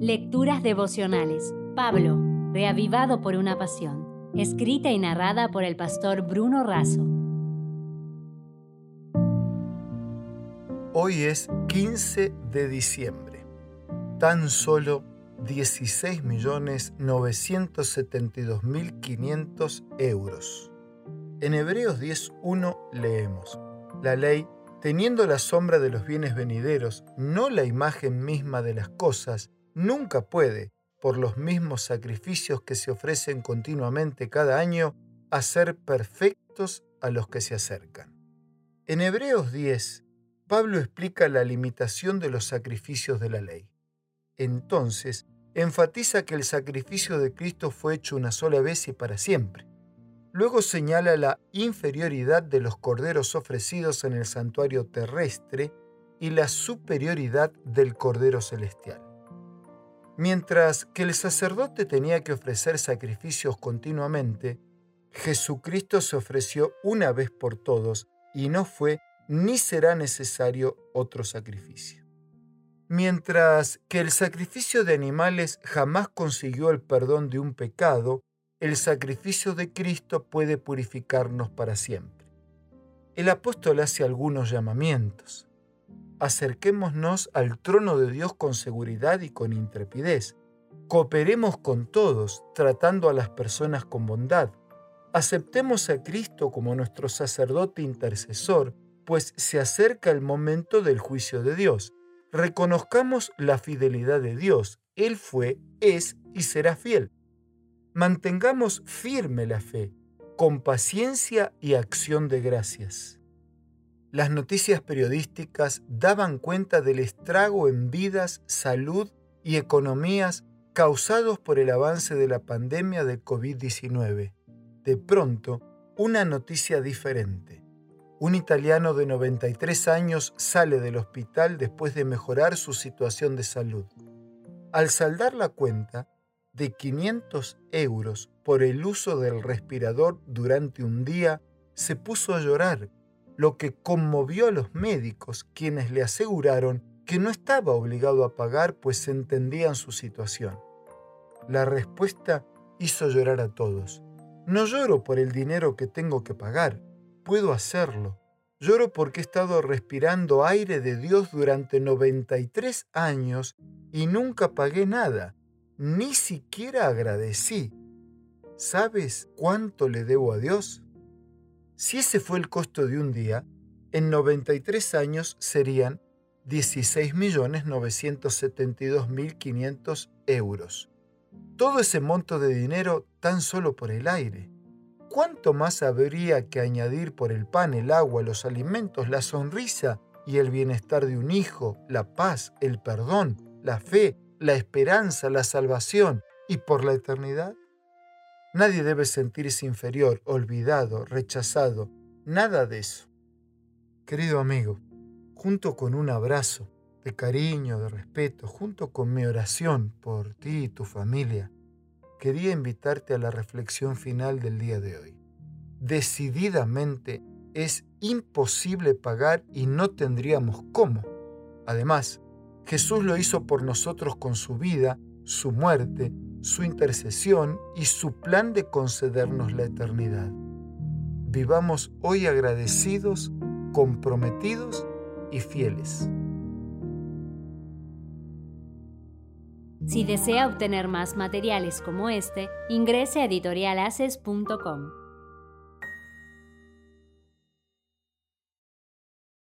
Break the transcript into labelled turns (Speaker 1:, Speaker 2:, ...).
Speaker 1: Lecturas devocionales. Pablo, reavivado por una pasión. Escrita y narrada por el pastor Bruno Razo.
Speaker 2: Hoy es 15 de diciembre. Tan solo 16.972.500 euros. En Hebreos 10.1 leemos, La ley, teniendo la sombra de los bienes venideros, no la imagen misma de las cosas, nunca puede, por los mismos sacrificios que se ofrecen continuamente cada año, hacer perfectos a los que se acercan. En Hebreos 10, Pablo explica la limitación de los sacrificios de la ley. Entonces, enfatiza que el sacrificio de Cristo fue hecho una sola vez y para siempre. Luego señala la inferioridad de los corderos ofrecidos en el santuario terrestre y la superioridad del cordero celestial. Mientras que el sacerdote tenía que ofrecer sacrificios continuamente, Jesucristo se ofreció una vez por todos y no fue ni será necesario otro sacrificio. Mientras que el sacrificio de animales jamás consiguió el perdón de un pecado, el sacrificio de Cristo puede purificarnos para siempre. El apóstol hace algunos llamamientos. Acerquémonos al trono de Dios con seguridad y con intrepidez. Cooperemos con todos, tratando a las personas con bondad. Aceptemos a Cristo como nuestro sacerdote intercesor, pues se acerca el momento del juicio de Dios reconozcamos la fidelidad de Dios. Él fue, es y será fiel. Mantengamos firme la fe, con paciencia y acción de gracias. Las noticias periodísticas daban cuenta del estrago en vidas, salud y economías causados por el avance de la pandemia de COVID-19. De pronto, una noticia diferente. Un italiano de 93 años sale del hospital después de mejorar su situación de salud. Al saldar la cuenta de 500 euros por el uso del respirador durante un día, se puso a llorar, lo que conmovió a los médicos, quienes le aseguraron que no estaba obligado a pagar pues entendían su situación. La respuesta hizo llorar a todos. No lloro por el dinero que tengo que pagar, puedo hacerlo. Lloro porque he estado respirando aire de Dios durante 93 años y nunca pagué nada, ni siquiera agradecí. ¿Sabes cuánto le debo a Dios? Si ese fue el costo de un día, en 93 años serían 16.972.500 euros. Todo ese monto de dinero tan solo por el aire. ¿cuánto más habría que añadir por el pan, el agua, los alimentos, la sonrisa y el bienestar de un hijo, la paz, el perdón, la fe, la esperanza, la salvación y por la eternidad? Nadie debe sentirse inferior, olvidado, rechazado, nada de eso. Querido amigo, junto con un abrazo de cariño, de respeto, junto con mi oración por ti y tu familia, quería invitarte a la reflexión final del día de hoy. Decididamente es imposible pagar y no tendríamos cómo. Además, Jesús lo hizo por nosotros con su vida, su muerte, su intercesión y su plan de concedernos la eternidad. Vivamos hoy agradecidos, comprometidos y fieles.
Speaker 1: Si desea obtener más materiales como este, ingrese a editorialaces.com.